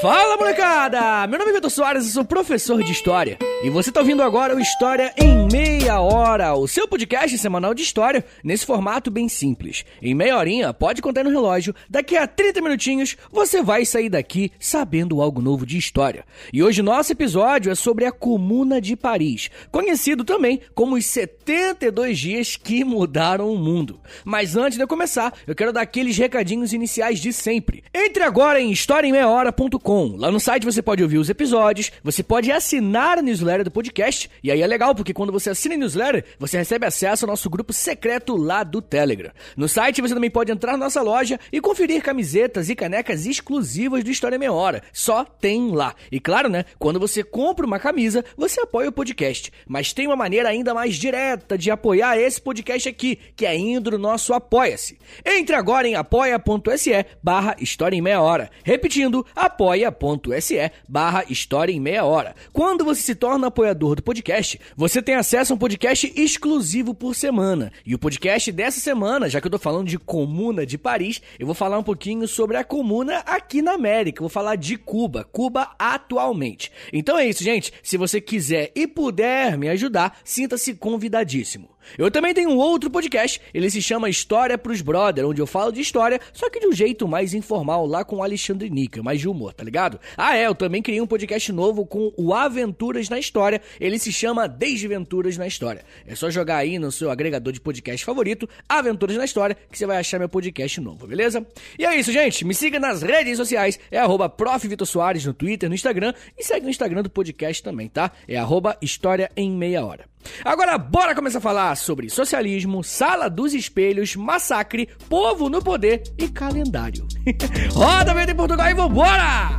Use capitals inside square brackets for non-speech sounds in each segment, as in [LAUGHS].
Fala molecada! Meu nome é Vitor Soares, eu sou professor de História. E você está ouvindo agora o História em Meia Hora, o seu podcast semanal de história, nesse formato bem simples. Em meia horinha, pode contar no relógio, daqui a 30 minutinhos você vai sair daqui sabendo algo novo de história. E hoje nosso episódio é sobre a Comuna de Paris, conhecido também como os 72 dias que mudaram o mundo. Mas antes de eu começar, eu quero dar aqueles recadinhos iniciais de sempre. Entre agora em historiaemmeiahora.com Lá no site você pode ouvir os episódios, você pode assinar a newsletter do podcast, e aí é legal porque quando você assina a newsletter, você recebe acesso ao nosso grupo secreto lá do Telegram. No site você também pode entrar na nossa loja e conferir camisetas e canecas exclusivas do História Meia Hora. Só tem lá. E claro, né, quando você compra uma camisa, você apoia o podcast. Mas tem uma maneira ainda mais direta de apoiar esse podcast aqui, que é indo no nosso Apoia-se. Entre agora em apoia.se barra História em Meia Hora. Repetindo, apoia apoia.se barra História em Meia Hora. Quando você se torna apoiador do podcast, você tem acesso a um podcast exclusivo por semana. E o podcast dessa semana, já que eu tô falando de Comuna de Paris, eu vou falar um pouquinho sobre a Comuna aqui na América. Vou falar de Cuba, Cuba atualmente. Então é isso, gente. Se você quiser e puder me ajudar, sinta-se convidadíssimo. Eu também tenho um outro podcast, ele se chama História pros Brother, onde eu falo de história, só que de um jeito mais informal, lá com o Alexandre Nica, mais de humor, tá ligado? Ah, é, eu também criei um podcast novo com o Aventuras na História, ele se chama Desventuras na História. É só jogar aí no seu agregador de podcast favorito, Aventuras na História, que você vai achar meu podcast novo, beleza? E é isso, gente, me siga nas redes sociais, é arroba no Twitter, no Instagram, e segue no Instagram do podcast também, tá? É arroba História em Meia Hora. Agora, bora começar a falar sobre socialismo, sala dos espelhos, massacre, povo no poder e calendário. [LAUGHS] Roda, vem em Portugal e vambora!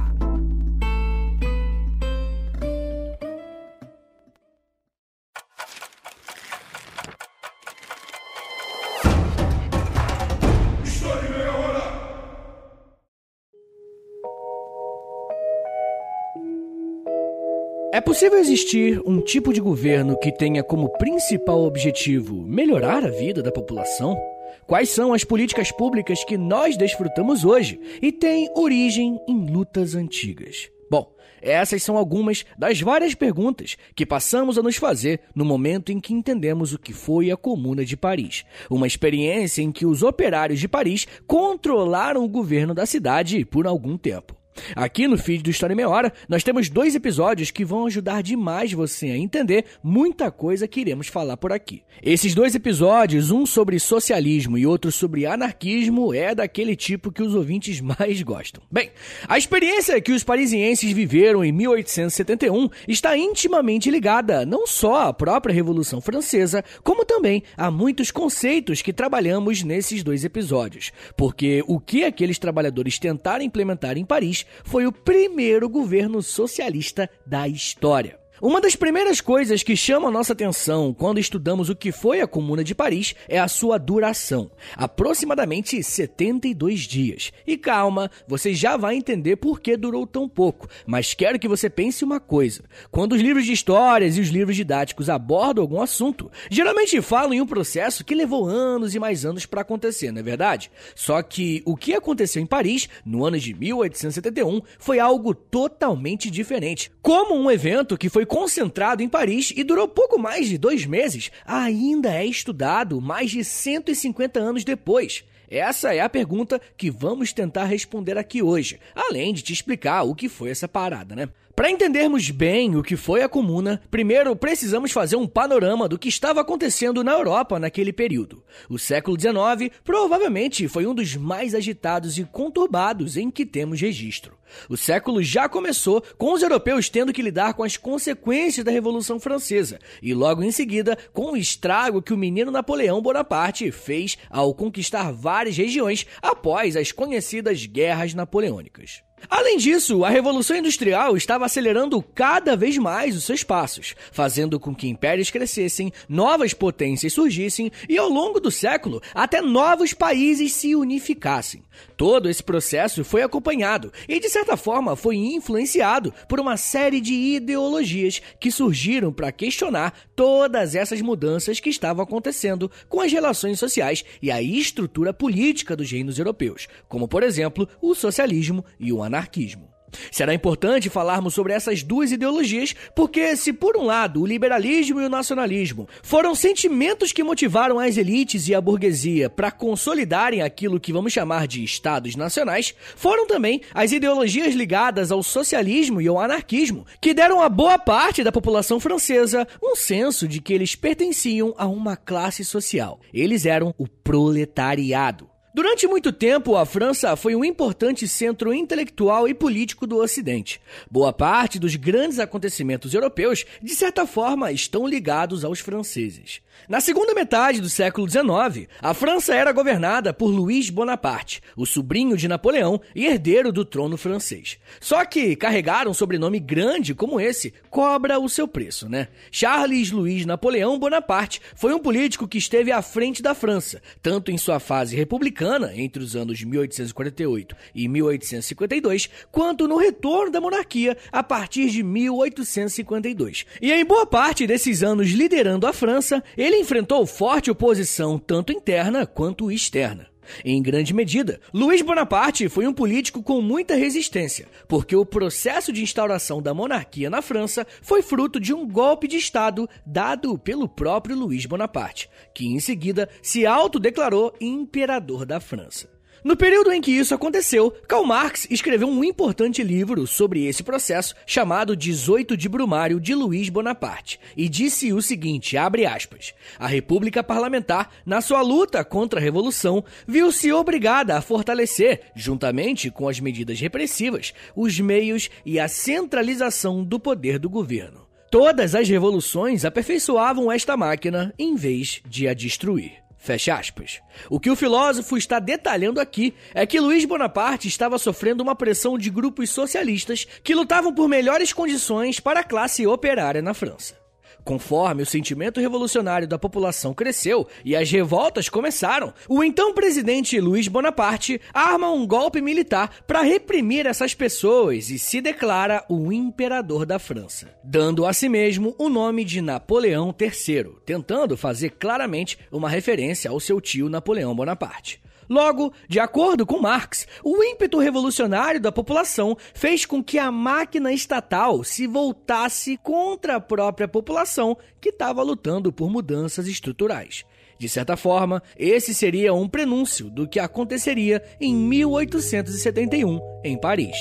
Possível existir um tipo de governo que tenha como principal objetivo melhorar a vida da população? Quais são as políticas públicas que nós desfrutamos hoje e têm origem em lutas antigas? Bom, essas são algumas das várias perguntas que passamos a nos fazer no momento em que entendemos o que foi a Comuna de Paris, uma experiência em que os operários de Paris controlaram o governo da cidade por algum tempo. Aqui no feed do História em Meia Hora, nós temos dois episódios que vão ajudar demais você a entender muita coisa que iremos falar por aqui. Esses dois episódios, um sobre socialismo e outro sobre anarquismo, é daquele tipo que os ouvintes [LAUGHS] mais gostam. Bem, a experiência que os parisienses viveram em 1871 está intimamente ligada não só à própria Revolução Francesa, como também a muitos conceitos que trabalhamos nesses dois episódios. Porque o que aqueles trabalhadores tentaram implementar em Paris foi o primeiro governo socialista da história. Uma das primeiras coisas que chama nossa atenção quando estudamos o que foi a Comuna de Paris é a sua duração, aproximadamente 72 dias. E calma, você já vai entender por que durou tão pouco, mas quero que você pense uma coisa: quando os livros de histórias e os livros didáticos abordam algum assunto, geralmente falam em um processo que levou anos e mais anos para acontecer, não é verdade? Só que o que aconteceu em Paris no ano de 1871 foi algo totalmente diferente, como um evento que foi concentrado em Paris e durou pouco mais de dois meses, ainda é estudado mais de 150 anos depois. Essa é a pergunta que vamos tentar responder aqui hoje, além de te explicar o que foi essa parada, né? Para entendermos bem o que foi a Comuna, primeiro precisamos fazer um panorama do que estava acontecendo na Europa naquele período. O século XIX provavelmente foi um dos mais agitados e conturbados em que temos registro. O século já começou com os europeus tendo que lidar com as consequências da Revolução Francesa e logo em seguida com o estrago que o menino Napoleão Bonaparte fez ao conquistar várias regiões após as conhecidas guerras napoleônicas. Além disso, a Revolução Industrial estava acelerando cada vez mais os seus passos, fazendo com que impérios crescessem, novas potências surgissem e, ao longo do século, até novos países se unificassem. Todo esse processo foi acompanhado e, de certa forma, foi influenciado por uma série de ideologias que surgiram para questionar todas essas mudanças que estavam acontecendo com as relações sociais e a estrutura política dos reinos europeus, como, por exemplo, o socialismo e o anarquismo. Será importante falarmos sobre essas duas ideologias, porque, se por um lado o liberalismo e o nacionalismo foram sentimentos que motivaram as elites e a burguesia para consolidarem aquilo que vamos chamar de estados nacionais, foram também as ideologias ligadas ao socialismo e ao anarquismo que deram a boa parte da população francesa um senso de que eles pertenciam a uma classe social. Eles eram o proletariado. Durante muito tempo, a França foi um importante centro intelectual e político do Ocidente. Boa parte dos grandes acontecimentos europeus, de certa forma, estão ligados aos franceses. Na segunda metade do século XIX, a França era governada por Louis Bonaparte, o sobrinho de Napoleão e herdeiro do trono francês. Só que carregar um sobrenome grande como esse cobra o seu preço, né? Charles Louis Napoleão Bonaparte foi um político que esteve à frente da França, tanto em sua fase republicana, entre os anos 1848 e 1852, quanto no retorno da monarquia a partir de 1852. E em boa parte desses anos liderando a França, ele enfrentou forte oposição tanto interna quanto externa. Em grande medida, Luiz Bonaparte foi um político com muita resistência, porque o processo de instauração da monarquia na França foi fruto de um golpe de Estado dado pelo próprio Luiz Bonaparte, que em seguida se autodeclarou imperador da França. No período em que isso aconteceu, Karl Marx escreveu um importante livro sobre esse processo chamado 18 de Brumário de Luiz Bonaparte e disse o seguinte, abre aspas: A República Parlamentar, na sua luta contra a revolução, viu-se obrigada a fortalecer, juntamente com as medidas repressivas, os meios e a centralização do poder do governo. Todas as revoluções aperfeiçoavam esta máquina em vez de a destruir. Fecha aspas. O que o filósofo está detalhando aqui é que Luiz Bonaparte estava sofrendo uma pressão de grupos socialistas que lutavam por melhores condições para a classe operária na França. Conforme o sentimento revolucionário da população cresceu e as revoltas começaram, o então presidente Luiz Bonaparte arma um golpe militar para reprimir essas pessoas e se declara o imperador da França, dando a si mesmo o nome de Napoleão III, tentando fazer claramente uma referência ao seu tio Napoleão Bonaparte. Logo, de acordo com Marx, o ímpeto revolucionário da população fez com que a máquina estatal se voltasse contra a própria população que estava lutando por mudanças estruturais. De certa forma, esse seria um prenúncio do que aconteceria em 1871 em Paris.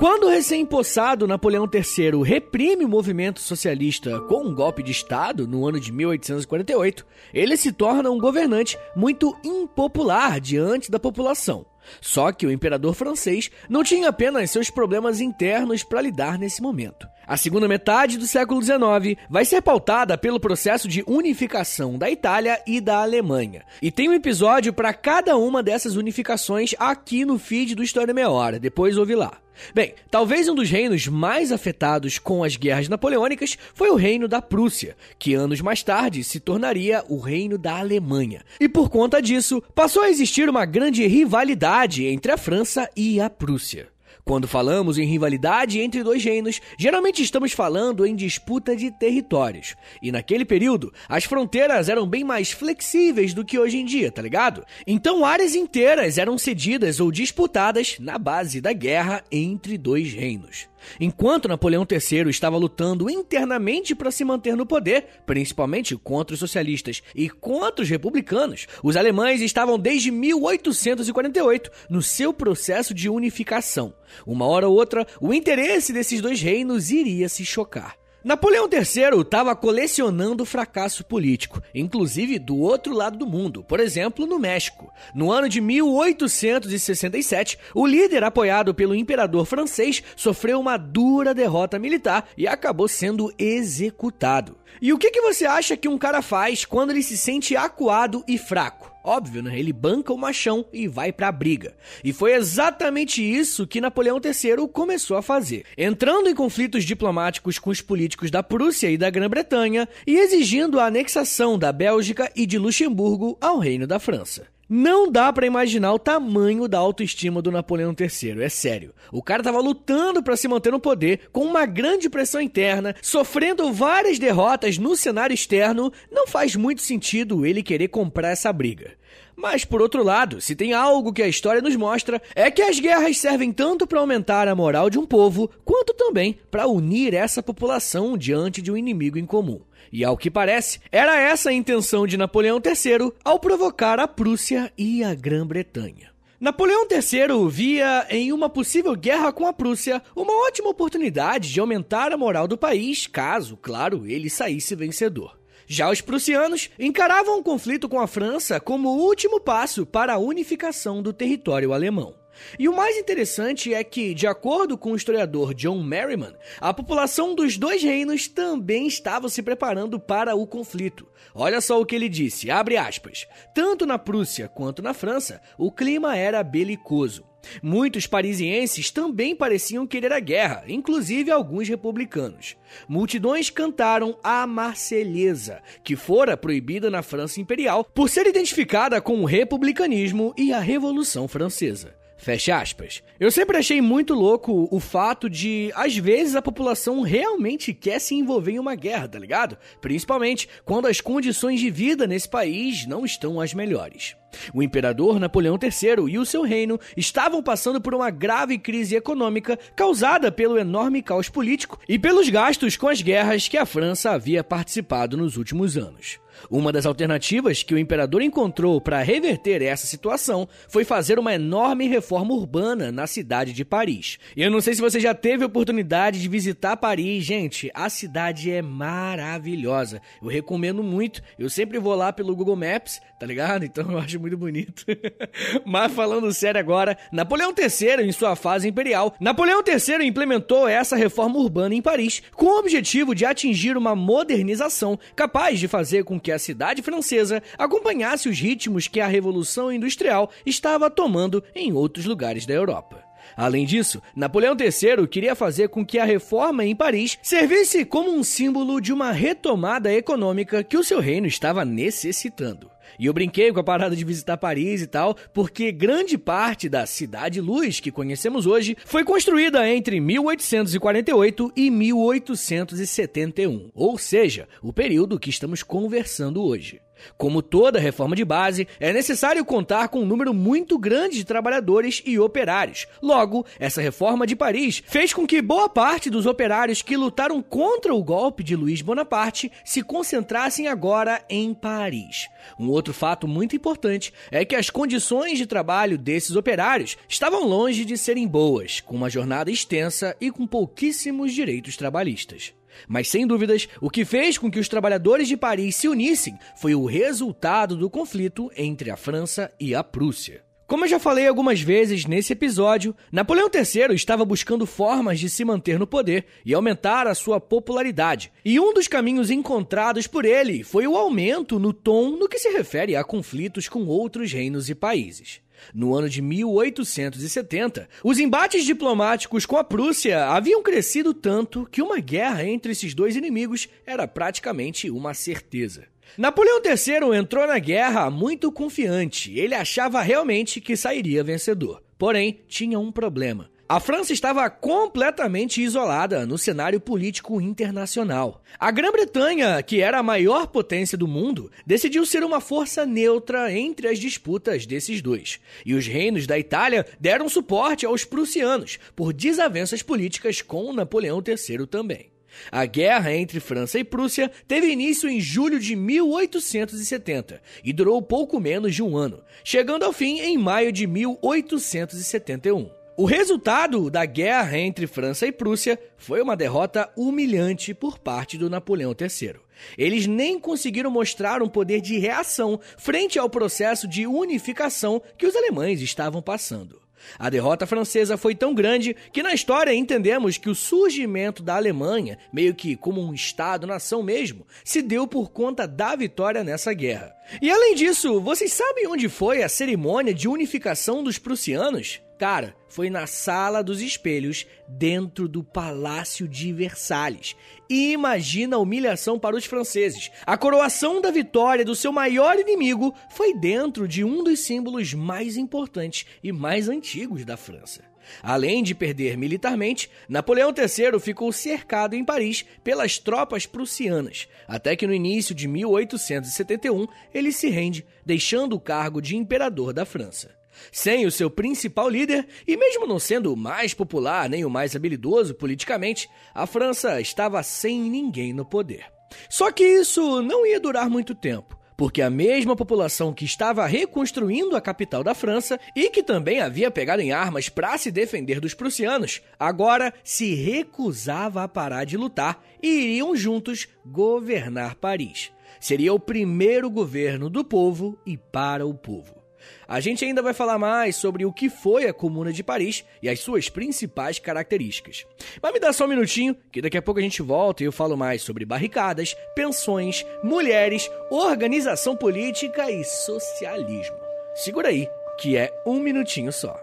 Quando o recém-possado Napoleão III reprime o movimento socialista com um golpe de Estado no ano de 1848, ele se torna um governante muito impopular diante da população. Só que o imperador francês não tinha apenas seus problemas internos para lidar nesse momento. A segunda metade do século XIX vai ser pautada pelo processo de unificação da Itália e da Alemanha. E tem um episódio para cada uma dessas unificações aqui no feed do História Meia Hora, depois ouve lá. Bem, talvez um dos reinos mais afetados com as guerras napoleônicas foi o reino da Prússia, que anos mais tarde se tornaria o reino da Alemanha. E por conta disso, passou a existir uma grande rivalidade entre a França e a Prússia. Quando falamos em rivalidade entre dois reinos, geralmente estamos falando em disputa de territórios. E naquele período, as fronteiras eram bem mais flexíveis do que hoje em dia, tá ligado? Então áreas inteiras eram cedidas ou disputadas na base da guerra entre dois reinos. Enquanto Napoleão III estava lutando internamente para se manter no poder, principalmente contra os socialistas e contra os republicanos, os alemães estavam desde 1848 no seu processo de unificação. Uma hora ou outra, o interesse desses dois reinos iria se chocar. Napoleão III estava colecionando fracasso político, inclusive do outro lado do mundo, por exemplo, no México. No ano de 1867, o líder apoiado pelo imperador francês sofreu uma dura derrota militar e acabou sendo executado. E o que, que você acha que um cara faz quando ele se sente acuado e fraco? Óbvio, né? Ele banca o machão e vai pra briga. E foi exatamente isso que Napoleão III começou a fazer, entrando em conflitos diplomáticos com os políticos da Prússia e da Grã-Bretanha e exigindo a anexação da Bélgica e de Luxemburgo ao Reino da França. Não dá para imaginar o tamanho da autoestima do Napoleão III, é sério. O cara tava lutando para se manter no poder, com uma grande pressão interna, sofrendo várias derrotas no cenário externo, não faz muito sentido ele querer comprar essa briga. Mas, por outro lado, se tem algo que a história nos mostra, é que as guerras servem tanto para aumentar a moral de um povo, quanto também para unir essa população diante de um inimigo em comum. E ao que parece, era essa a intenção de Napoleão III ao provocar a Prússia e a Grã-Bretanha. Napoleão III via em uma possível guerra com a Prússia uma ótima oportunidade de aumentar a moral do país, caso, claro, ele saísse vencedor. Já os prussianos encaravam o conflito com a França como o último passo para a unificação do território alemão. E o mais interessante é que, de acordo com o historiador John Merriman, a população dos dois reinos também estava se preparando para o conflito. Olha só o que ele disse, abre aspas. Tanto na Prússia quanto na França, o clima era belicoso. Muitos parisienses também pareciam querer a guerra, inclusive alguns republicanos. Multidões cantaram a Marselhesa, que fora proibida na França Imperial por ser identificada com o republicanismo e a Revolução Francesa. Fecha aspas. Eu sempre achei muito louco o fato de, às vezes, a população realmente quer se envolver em uma guerra, tá ligado? Principalmente quando as condições de vida nesse país não estão as melhores. O imperador Napoleão III e o seu reino estavam passando por uma grave crise econômica causada pelo enorme caos político e pelos gastos com as guerras que a França havia participado nos últimos anos. Uma das alternativas que o imperador encontrou para reverter essa situação foi fazer uma enorme reforma urbana na cidade de Paris. E eu não sei se você já teve oportunidade de visitar Paris, gente, a cidade é maravilhosa. Eu recomendo muito. Eu sempre vou lá pelo Google Maps, tá ligado? Então eu acho muito bonito. [LAUGHS] Mas falando sério agora, Napoleão III, em sua fase imperial, Napoleão III implementou essa reforma urbana em Paris com o objetivo de atingir uma modernização capaz de fazer com que a cidade francesa acompanhasse os ritmos que a Revolução Industrial estava tomando em outros lugares da Europa. Além disso, Napoleão III queria fazer com que a reforma em Paris servisse como um símbolo de uma retomada econômica que o seu reino estava necessitando. E eu brinquei com a parada de visitar Paris e tal, porque grande parte da Cidade Luz que conhecemos hoje foi construída entre 1848 e 1871, ou seja, o período que estamos conversando hoje. Como toda reforma de base, é necessário contar com um número muito grande de trabalhadores e operários. Logo, essa reforma de Paris fez com que boa parte dos operários que lutaram contra o golpe de Luiz Bonaparte se concentrassem agora em Paris. Um outro fato muito importante é que as condições de trabalho desses operários estavam longe de serem boas, com uma jornada extensa e com pouquíssimos direitos trabalhistas. Mas sem dúvidas, o que fez com que os trabalhadores de Paris se unissem foi o resultado do conflito entre a França e a Prússia. Como eu já falei algumas vezes nesse episódio, Napoleão III estava buscando formas de se manter no poder e aumentar a sua popularidade. E um dos caminhos encontrados por ele foi o aumento no tom no que se refere a conflitos com outros reinos e países. No ano de 1870, os embates diplomáticos com a Prússia haviam crescido tanto que uma guerra entre esses dois inimigos era praticamente uma certeza. Napoleão III entrou na guerra muito confiante. Ele achava realmente que sairia vencedor. Porém, tinha um problema. A França estava completamente isolada no cenário político internacional. A Grã-Bretanha, que era a maior potência do mundo, decidiu ser uma força neutra entre as disputas desses dois. E os reinos da Itália deram suporte aos prussianos por desavenças políticas com Napoleão III também. A guerra entre França e Prússia teve início em julho de 1870 e durou pouco menos de um ano, chegando ao fim em maio de 1871. O resultado da guerra entre França e Prússia foi uma derrota humilhante por parte do Napoleão III. Eles nem conseguiram mostrar um poder de reação frente ao processo de unificação que os alemães estavam passando. A derrota francesa foi tão grande que na história entendemos que o surgimento da Alemanha, meio que como um Estado-nação mesmo, se deu por conta da vitória nessa guerra. E além disso, vocês sabem onde foi a cerimônia de unificação dos prussianos? Cara, foi na Sala dos Espelhos, dentro do Palácio de Versalhes. E imagina a humilhação para os franceses. A coroação da vitória do seu maior inimigo foi dentro de um dos símbolos mais importantes e mais antigos da França. Além de perder militarmente, Napoleão III ficou cercado em Paris pelas tropas prussianas, até que no início de 1871 ele se rende, deixando o cargo de imperador da França. Sem o seu principal líder, e mesmo não sendo o mais popular nem o mais habilidoso politicamente, a França estava sem ninguém no poder. Só que isso não ia durar muito tempo porque a mesma população que estava reconstruindo a capital da França e que também havia pegado em armas para se defender dos prussianos, agora se recusava a parar de lutar e iriam juntos governar Paris. Seria o primeiro governo do povo e para o povo. A gente ainda vai falar mais sobre o que foi a Comuna de Paris e as suas principais características. Mas me dá só um minutinho, que daqui a pouco a gente volta e eu falo mais sobre barricadas, pensões, mulheres, organização política e socialismo. Segura aí, que é um minutinho só.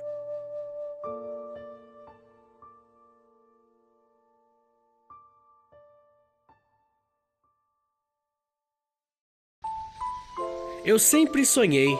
Eu sempre sonhei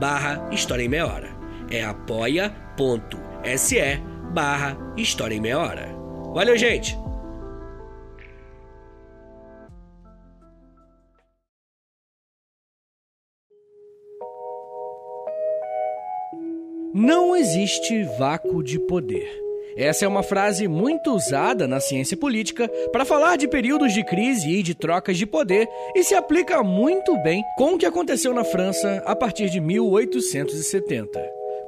barra História em Meia Hora. É apoia.se barra História em Meia Hora. Valeu, gente! Não existe vácuo de poder. Essa é uma frase muito usada na ciência política para falar de períodos de crise e de trocas de poder e se aplica muito bem com o que aconteceu na França a partir de 1870.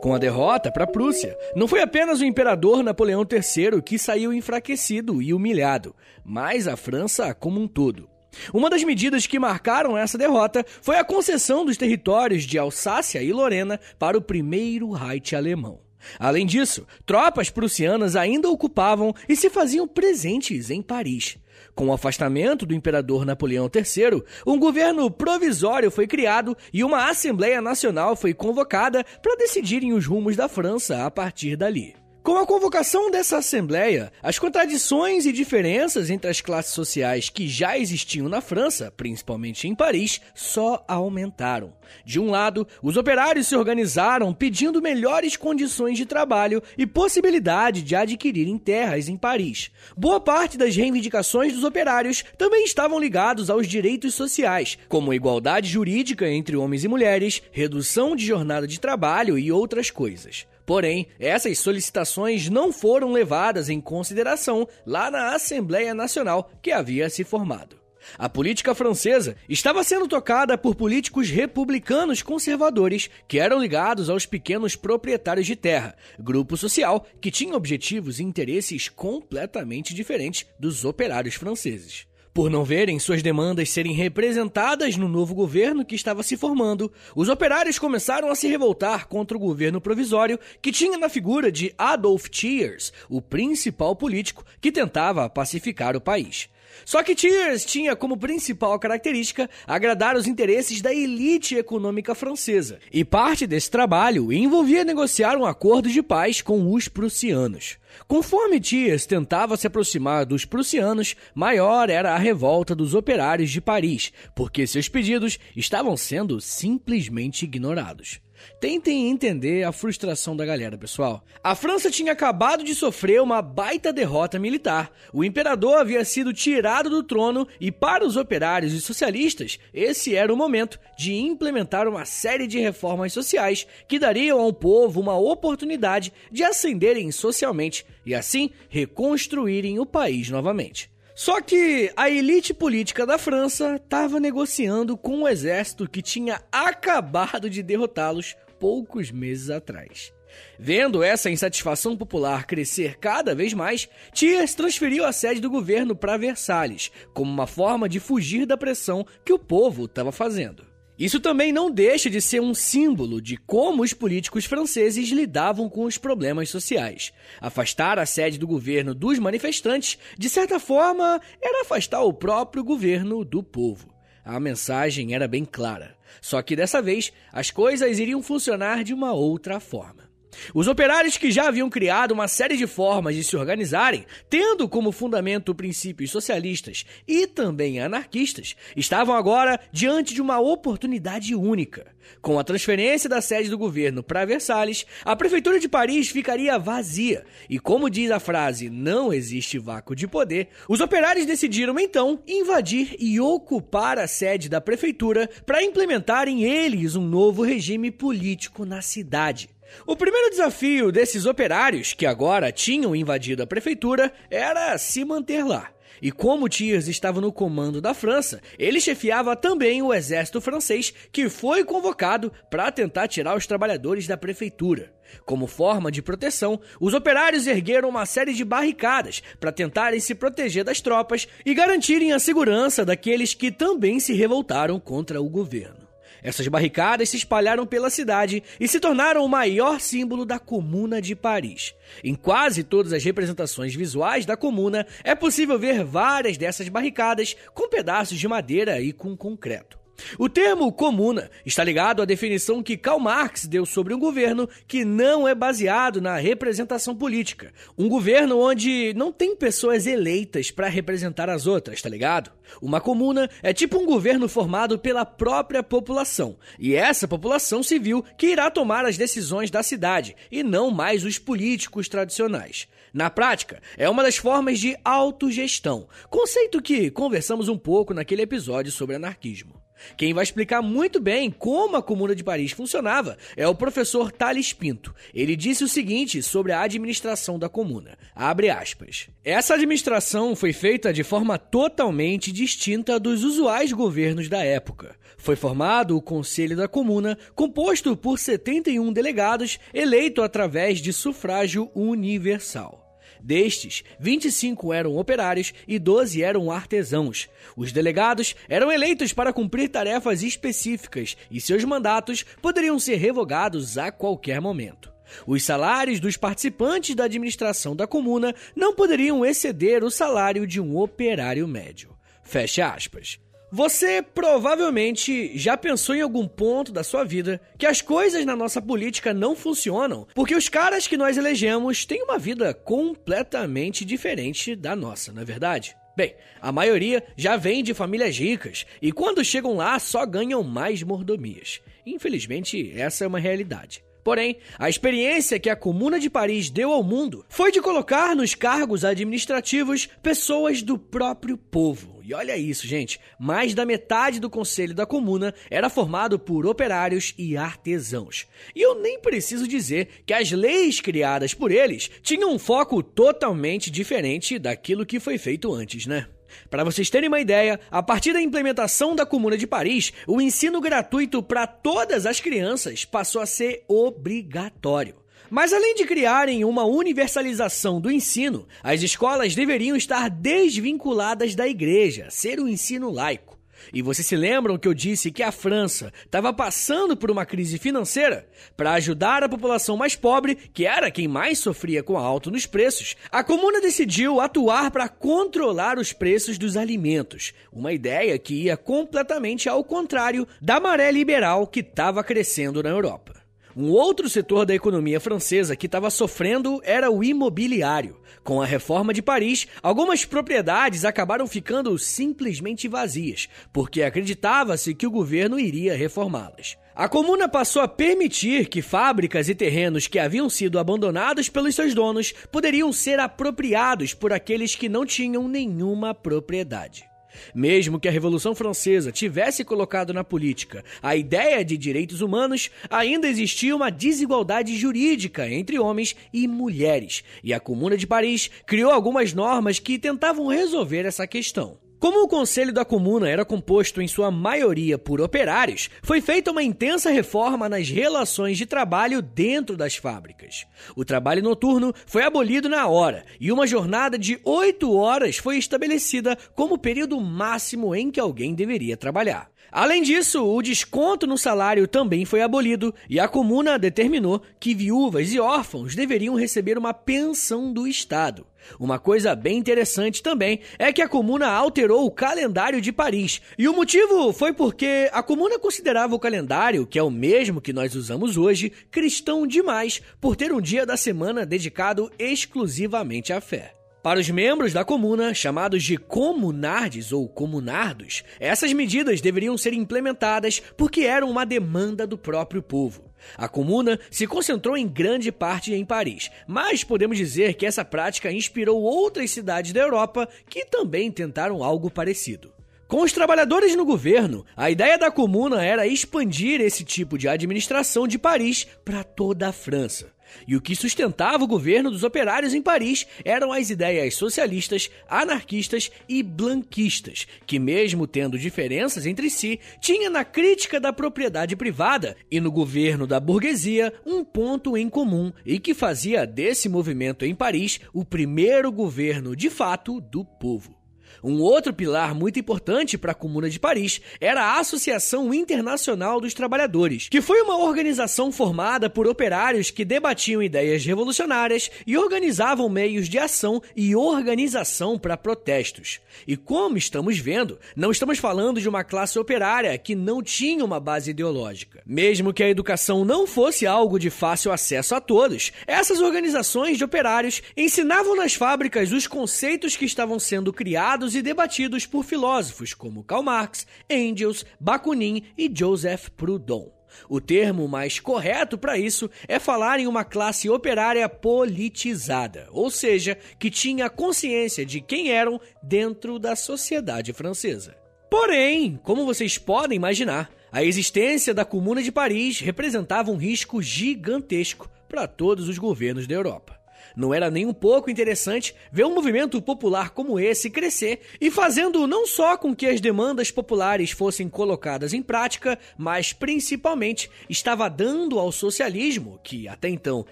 Com a derrota para a Prússia, não foi apenas o imperador Napoleão III que saiu enfraquecido e humilhado, mas a França como um todo. Uma das medidas que marcaram essa derrota foi a concessão dos territórios de Alsácia e Lorena para o primeiro Reich alemão. Além disso, tropas prussianas ainda ocupavam e se faziam presentes em Paris. Com o afastamento do imperador Napoleão III, um governo provisório foi criado e uma Assembleia Nacional foi convocada para decidirem os rumos da França a partir dali. Com a convocação dessa Assembleia, as contradições e diferenças entre as classes sociais que já existiam na França, principalmente em Paris, só aumentaram. De um lado, os operários se organizaram pedindo melhores condições de trabalho e possibilidade de adquirirem terras em Paris. Boa parte das reivindicações dos operários também estavam ligados aos direitos sociais, como igualdade jurídica entre homens e mulheres, redução de jornada de trabalho e outras coisas. Porém, essas solicitações não foram levadas em consideração lá na Assembleia Nacional que havia se formado. A política francesa estava sendo tocada por políticos republicanos conservadores que eram ligados aos pequenos proprietários de terra, grupo social que tinha objetivos e interesses completamente diferentes dos operários franceses. Por não verem suas demandas serem representadas no novo governo que estava se formando, os operários começaram a se revoltar contra o governo provisório que tinha na figura de Adolf Thiers, o principal político que tentava pacificar o país. Só que Thiers tinha como principal característica agradar os interesses da elite econômica francesa, e parte desse trabalho envolvia negociar um acordo de paz com os prussianos. Conforme Thiers tentava se aproximar dos prussianos, maior era a revolta dos operários de Paris, porque seus pedidos estavam sendo simplesmente ignorados. Tentem entender a frustração da galera, pessoal. A França tinha acabado de sofrer uma baita derrota militar. O imperador havia sido tirado do trono e, para os operários e socialistas, esse era o momento de implementar uma série de reformas sociais que dariam ao povo uma oportunidade de ascenderem socialmente e, assim, reconstruírem o país novamente. Só que a elite política da França estava negociando com o exército que tinha acabado de derrotá-los poucos meses atrás. Vendo essa insatisfação popular crescer cada vez mais, Thiers transferiu a sede do governo para Versalhes, como uma forma de fugir da pressão que o povo estava fazendo. Isso também não deixa de ser um símbolo de como os políticos franceses lidavam com os problemas sociais. Afastar a sede do governo dos manifestantes, de certa forma, era afastar o próprio governo do povo. A mensagem era bem clara. Só que dessa vez, as coisas iriam funcionar de uma outra forma. Os operários que já haviam criado uma série de formas de se organizarem, tendo como fundamento princípios socialistas e também anarquistas, estavam agora diante de uma oportunidade única. Com a transferência da sede do governo para Versalhes, a prefeitura de Paris ficaria vazia. E como diz a frase, não existe vácuo de poder, os operários decidiram então invadir e ocupar a sede da prefeitura para implementarem eles um novo regime político na cidade. O primeiro desafio desses operários, que agora tinham invadido a prefeitura, era se manter lá. E como Thiers estava no comando da França, ele chefiava também o exército francês, que foi convocado para tentar tirar os trabalhadores da prefeitura. Como forma de proteção, os operários ergueram uma série de barricadas para tentarem se proteger das tropas e garantirem a segurança daqueles que também se revoltaram contra o governo. Essas barricadas se espalharam pela cidade e se tornaram o maior símbolo da Comuna de Paris. Em quase todas as representações visuais da Comuna, é possível ver várias dessas barricadas com pedaços de madeira e com concreto. O termo comuna está ligado à definição que Karl Marx deu sobre um governo que não é baseado na representação política. Um governo onde não tem pessoas eleitas para representar as outras, tá ligado? Uma comuna é tipo um governo formado pela própria população, e essa população civil que irá tomar as decisões da cidade, e não mais os políticos tradicionais. Na prática, é uma das formas de autogestão, conceito que conversamos um pouco naquele episódio sobre anarquismo. Quem vai explicar muito bem como a Comuna de Paris funcionava é o professor Thales Pinto. Ele disse o seguinte sobre a administração da comuna. Abre aspas. Essa administração foi feita de forma totalmente distinta dos usuais governos da época. Foi formado o Conselho da Comuna, composto por 71 delegados, eleito através de sufrágio universal. Destes, 25 eram operários e 12 eram artesãos. Os delegados eram eleitos para cumprir tarefas específicas e seus mandatos poderiam ser revogados a qualquer momento. Os salários dos participantes da administração da comuna não poderiam exceder o salário de um operário médio. Fecha aspas. Você provavelmente já pensou em algum ponto da sua vida que as coisas na nossa política não funcionam porque os caras que nós elegemos têm uma vida completamente diferente da nossa, não é verdade? Bem, a maioria já vem de famílias ricas e quando chegam lá só ganham mais mordomias. Infelizmente, essa é uma realidade. Porém, a experiência que a Comuna de Paris deu ao mundo foi de colocar nos cargos administrativos pessoas do próprio povo. E olha isso, gente: mais da metade do conselho da comuna era formado por operários e artesãos. E eu nem preciso dizer que as leis criadas por eles tinham um foco totalmente diferente daquilo que foi feito antes, né? Para vocês terem uma ideia, a partir da implementação da Comuna de Paris, o ensino gratuito para todas as crianças passou a ser obrigatório. Mas além de criarem uma universalização do ensino, as escolas deveriam estar desvinculadas da igreja, ser um ensino laico. E vocês se lembram que eu disse que a França estava passando por uma crise financeira? Para ajudar a população mais pobre, que era quem mais sofria com a alta nos preços, a comuna decidiu atuar para controlar os preços dos alimentos. Uma ideia que ia completamente ao contrário da maré liberal que estava crescendo na Europa. Um outro setor da economia francesa que estava sofrendo era o imobiliário. Com a reforma de Paris, algumas propriedades acabaram ficando simplesmente vazias, porque acreditava-se que o governo iria reformá-las. A comuna passou a permitir que fábricas e terrenos que haviam sido abandonados pelos seus donos poderiam ser apropriados por aqueles que não tinham nenhuma propriedade. Mesmo que a Revolução Francesa tivesse colocado na política a ideia de direitos humanos, ainda existia uma desigualdade jurídica entre homens e mulheres, e a Comuna de Paris criou algumas normas que tentavam resolver essa questão. Como o Conselho da Comuna era composto em sua maioria por operários, foi feita uma intensa reforma nas relações de trabalho dentro das fábricas. O trabalho noturno foi abolido na hora e uma jornada de oito horas foi estabelecida como período máximo em que alguém deveria trabalhar. Além disso, o desconto no salário também foi abolido e a comuna determinou que viúvas e órfãos deveriam receber uma pensão do Estado. Uma coisa bem interessante também é que a comuna alterou o calendário de Paris. E o motivo foi porque a comuna considerava o calendário, que é o mesmo que nós usamos hoje, cristão demais por ter um dia da semana dedicado exclusivamente à fé. Para os membros da comuna, chamados de comunardes ou comunardos, essas medidas deveriam ser implementadas porque eram uma demanda do próprio povo. A comuna se concentrou em grande parte em Paris, mas podemos dizer que essa prática inspirou outras cidades da Europa que também tentaram algo parecido. Com os trabalhadores no governo, a ideia da comuna era expandir esse tipo de administração de Paris para toda a França. E o que sustentava o governo dos operários em Paris eram as ideias socialistas, anarquistas e blanquistas, que, mesmo tendo diferenças entre si, tinha na crítica da propriedade privada e no governo da burguesia um ponto em comum e que fazia desse movimento em Paris o primeiro governo de fato do povo. Um outro pilar muito importante para a Comuna de Paris era a Associação Internacional dos Trabalhadores, que foi uma organização formada por operários que debatiam ideias revolucionárias e organizavam meios de ação e organização para protestos. E como estamos vendo, não estamos falando de uma classe operária que não tinha uma base ideológica. Mesmo que a educação não fosse algo de fácil acesso a todos, essas organizações de operários ensinavam nas fábricas os conceitos que estavam sendo criados e debatidos por filósofos como Karl Marx, Engels, Bakunin e Joseph Proudhon. O termo mais correto para isso é falar em uma classe operária politizada, ou seja, que tinha consciência de quem eram dentro da sociedade francesa. Porém, como vocês podem imaginar, a existência da Comuna de Paris representava um risco gigantesco para todos os governos da Europa. Não era nem um pouco interessante ver um movimento popular como esse crescer e fazendo não só com que as demandas populares fossem colocadas em prática, mas principalmente estava dando ao socialismo, que até então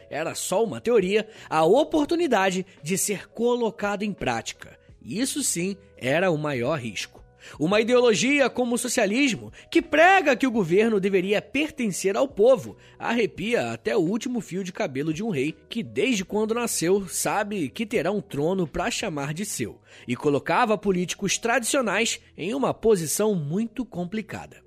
era só uma teoria, a oportunidade de ser colocado em prática. Isso sim era o maior risco. Uma ideologia como o socialismo, que prega que o governo deveria pertencer ao povo, arrepia até o último fio de cabelo de um rei que, desde quando nasceu, sabe que terá um trono para chamar de seu, e colocava políticos tradicionais em uma posição muito complicada.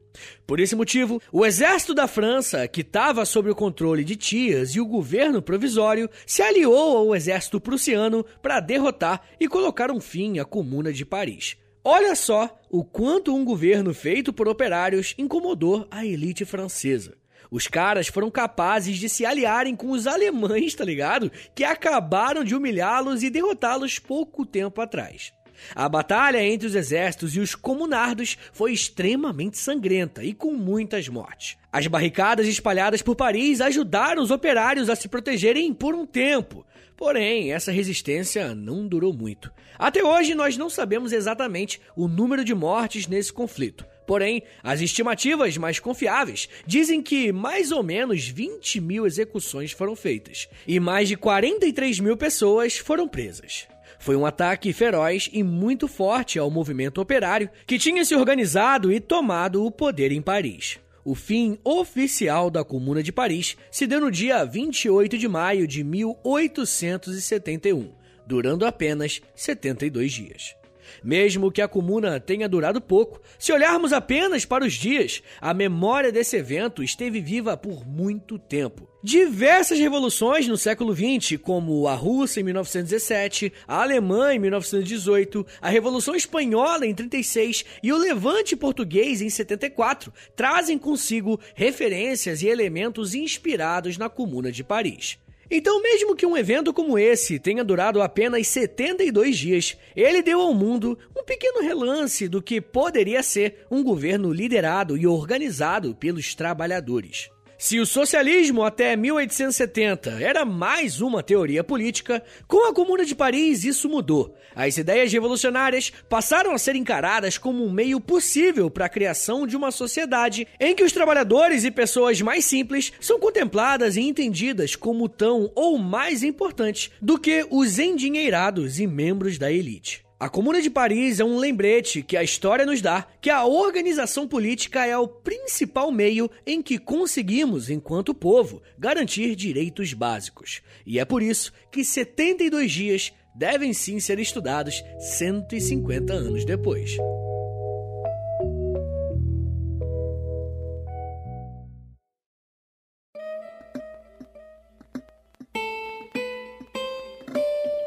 Por esse motivo, o exército da França, que estava sob o controle de Tias e o governo provisório, se aliou ao exército prussiano para derrotar e colocar um fim à Comuna de Paris. Olha só o quanto um governo feito por operários incomodou a elite francesa. Os caras foram capazes de se aliarem com os alemães, tá ligado? Que acabaram de humilhá-los e derrotá-los pouco tempo atrás. A batalha entre os exércitos e os comunardos foi extremamente sangrenta e com muitas mortes. As barricadas espalhadas por Paris ajudaram os operários a se protegerem por um tempo, Porém, essa resistência não durou muito. Até hoje, nós não sabemos exatamente o número de mortes nesse conflito. Porém, as estimativas mais confiáveis dizem que mais ou menos 20 mil execuções foram feitas e mais de 43 mil pessoas foram presas. Foi um ataque feroz e muito forte ao movimento operário que tinha se organizado e tomado o poder em Paris. O fim oficial da Comuna de Paris se deu no dia 28 de maio de 1871, durando apenas 72 dias. Mesmo que a comuna tenha durado pouco, se olharmos apenas para os dias, a memória desse evento esteve viva por muito tempo. Diversas revoluções no século XX, como a Rússia em 1917, a Alemanha em 1918, a Revolução Espanhola em 36 e o Levante Português em 74, trazem consigo referências e elementos inspirados na Comuna de Paris. Então, mesmo que um evento como esse tenha durado apenas 72 dias, ele deu ao mundo um pequeno relance do que poderia ser um governo liderado e organizado pelos trabalhadores. Se o socialismo até 1870 era mais uma teoria política, com a Comuna de Paris isso mudou. As ideias revolucionárias passaram a ser encaradas como um meio possível para a criação de uma sociedade em que os trabalhadores e pessoas mais simples são contempladas e entendidas como tão ou mais importantes do que os endinheirados e membros da elite. A Comuna de Paris é um lembrete que a história nos dá que a organização política é o principal meio em que conseguimos, enquanto povo, garantir direitos básicos. E é por isso que 72 dias devem sim ser estudados 150 anos depois.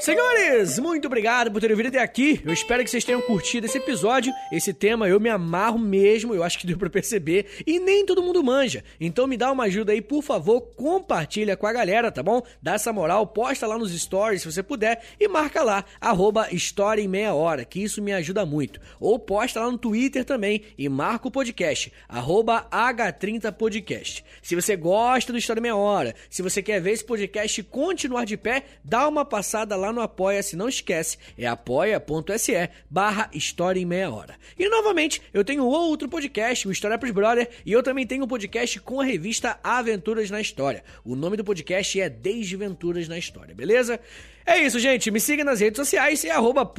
Senhores, muito obrigado por terem vindo até aqui. Eu espero que vocês tenham curtido esse episódio. Esse tema eu me amarro mesmo, eu acho que deu pra perceber. E nem todo mundo manja. Então me dá uma ajuda aí, por favor, compartilha com a galera, tá bom? Dá essa moral, posta lá nos stories se você puder e marca lá, arroba História em Meia Hora, que isso me ajuda muito. Ou posta lá no Twitter também e marca o podcast, arroba H30podcast. Se você gosta do História em Meia Hora, se você quer ver esse podcast continuar de pé, dá uma passada lá no no Apoia-se, não esquece, é apoia.se barra História em Meia Hora. E novamente, eu tenho outro podcast, o História pros Brother, e eu também tenho um podcast com a revista Aventuras na História. O nome do podcast é Desventuras na História, beleza? É isso, gente. Me siga nas redes sociais, é arroba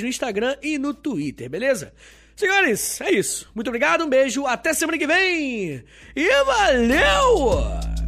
no Instagram e no Twitter, beleza? Senhores, é isso. Muito obrigado, um beijo, até semana que vem! E valeu!